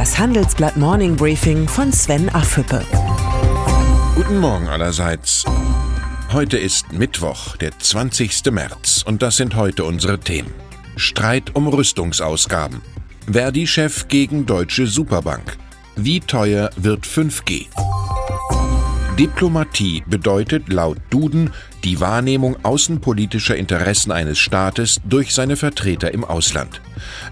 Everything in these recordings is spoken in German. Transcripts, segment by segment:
Das Handelsblatt Morning Briefing von Sven Affüppe. Guten Morgen allerseits. Heute ist Mittwoch, der 20. März, und das sind heute unsere Themen. Streit um Rüstungsausgaben. Verdi-Chef gegen Deutsche Superbank. Wie teuer wird 5G? Diplomatie bedeutet laut Duden die Wahrnehmung außenpolitischer Interessen eines Staates durch seine Vertreter im Ausland.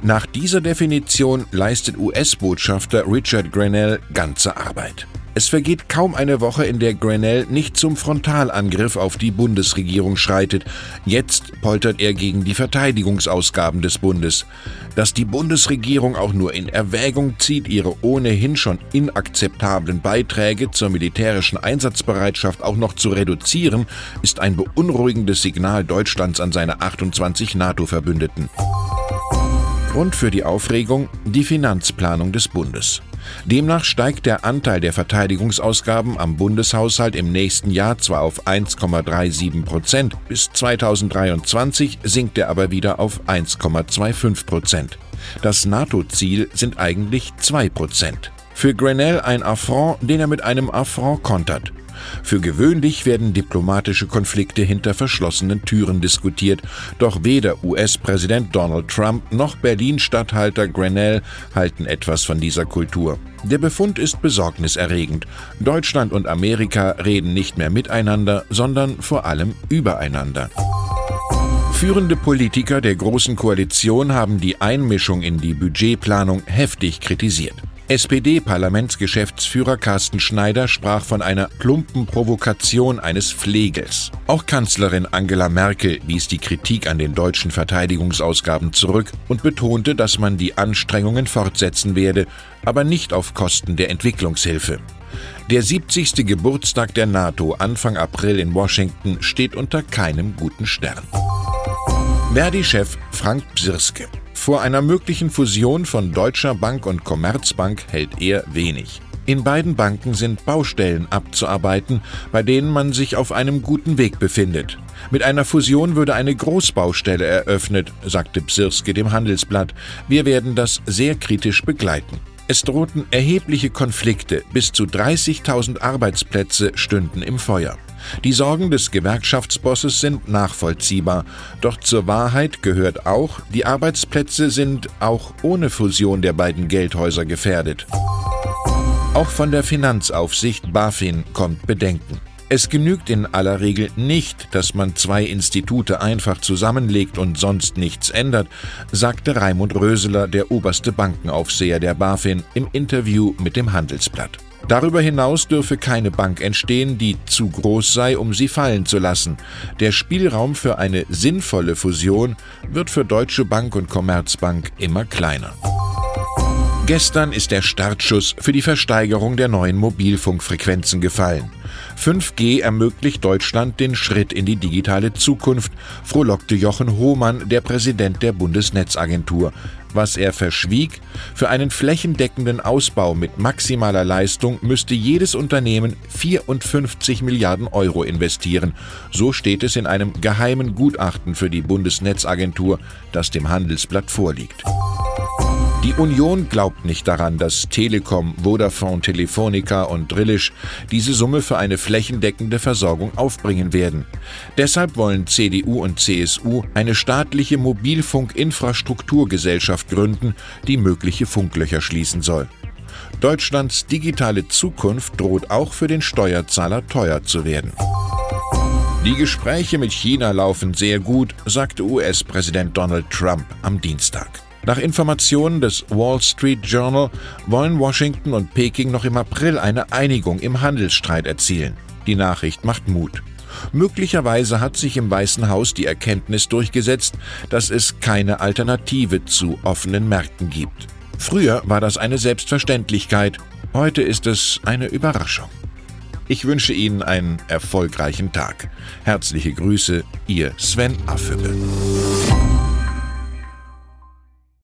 Nach dieser Definition leistet US-Botschafter Richard Grenell ganze Arbeit. Es vergeht kaum eine Woche, in der Grenell nicht zum Frontalangriff auf die Bundesregierung schreitet. Jetzt poltert er gegen die Verteidigungsausgaben des Bundes. Dass die Bundesregierung auch nur in Erwägung zieht, ihre ohnehin schon inakzeptablen Beiträge zur militärischen Einsatzbereitschaft auch noch zu reduzieren, ist ein beunruhigendes Signal Deutschlands an seine 28 NATO-Verbündeten. Grund für die Aufregung die Finanzplanung des Bundes. Demnach steigt der Anteil der Verteidigungsausgaben am Bundeshaushalt im nächsten Jahr zwar auf 1,37 Prozent, bis 2023 sinkt er aber wieder auf 1,25 Prozent. Das NATO-Ziel sind eigentlich 2 Prozent. Für Grenell ein Affront, den er mit einem Affront kontert. Für gewöhnlich werden diplomatische Konflikte hinter verschlossenen Türen diskutiert, doch weder US-Präsident Donald Trump noch Berlin-Statthalter Grenell halten etwas von dieser Kultur. Der Befund ist besorgniserregend. Deutschland und Amerika reden nicht mehr miteinander, sondern vor allem übereinander. Führende Politiker der Großen Koalition haben die Einmischung in die Budgetplanung heftig kritisiert. SPD-Parlamentsgeschäftsführer Carsten Schneider sprach von einer plumpen Provokation eines Pflegels. Auch Kanzlerin Angela Merkel wies die Kritik an den deutschen Verteidigungsausgaben zurück und betonte, dass man die Anstrengungen fortsetzen werde, aber nicht auf Kosten der Entwicklungshilfe. Der 70. Geburtstag der NATO Anfang April in Washington steht unter keinem guten Stern. Verdi-Chef Frank Psirske. Vor einer möglichen Fusion von Deutscher Bank und Commerzbank hält er wenig. In beiden Banken sind Baustellen abzuarbeiten, bei denen man sich auf einem guten Weg befindet. Mit einer Fusion würde eine Großbaustelle eröffnet, sagte Psirske dem Handelsblatt. Wir werden das sehr kritisch begleiten. Es drohten erhebliche Konflikte, bis zu 30.000 Arbeitsplätze stünden im Feuer. Die Sorgen des Gewerkschaftsbosses sind nachvollziehbar, doch zur Wahrheit gehört auch, die Arbeitsplätze sind auch ohne Fusion der beiden Geldhäuser gefährdet. Auch von der Finanzaufsicht BaFin kommt Bedenken. Es genügt in aller Regel nicht, dass man zwei Institute einfach zusammenlegt und sonst nichts ändert, sagte Raimund Röseler, der oberste Bankenaufseher der BaFin, im Interview mit dem Handelsblatt. Darüber hinaus dürfe keine Bank entstehen, die zu groß sei, um sie fallen zu lassen. Der Spielraum für eine sinnvolle Fusion wird für Deutsche Bank und Commerzbank immer kleiner. Gestern ist der Startschuss für die Versteigerung der neuen Mobilfunkfrequenzen gefallen. 5G ermöglicht Deutschland den Schritt in die digitale Zukunft, frohlockte Jochen Hohmann, der Präsident der Bundesnetzagentur. Was er verschwieg, für einen flächendeckenden Ausbau mit maximaler Leistung müsste jedes Unternehmen 54 Milliarden Euro investieren. So steht es in einem geheimen Gutachten für die Bundesnetzagentur, das dem Handelsblatt vorliegt. Die Union glaubt nicht daran, dass Telekom, Vodafone, Telefonica und Drillisch diese Summe für eine flächendeckende Versorgung aufbringen werden. Deshalb wollen CDU und CSU eine staatliche Mobilfunkinfrastrukturgesellschaft gründen, die mögliche Funklöcher schließen soll. Deutschlands digitale Zukunft droht auch für den Steuerzahler teuer zu werden. Die Gespräche mit China laufen sehr gut, sagte US-Präsident Donald Trump am Dienstag. Nach Informationen des Wall Street Journal wollen Washington und Peking noch im April eine Einigung im Handelsstreit erzielen. Die Nachricht macht Mut. Möglicherweise hat sich im Weißen Haus die Erkenntnis durchgesetzt, dass es keine Alternative zu offenen Märkten gibt. Früher war das eine Selbstverständlichkeit, heute ist es eine Überraschung. Ich wünsche Ihnen einen erfolgreichen Tag. Herzliche Grüße, Ihr Sven Affüppe.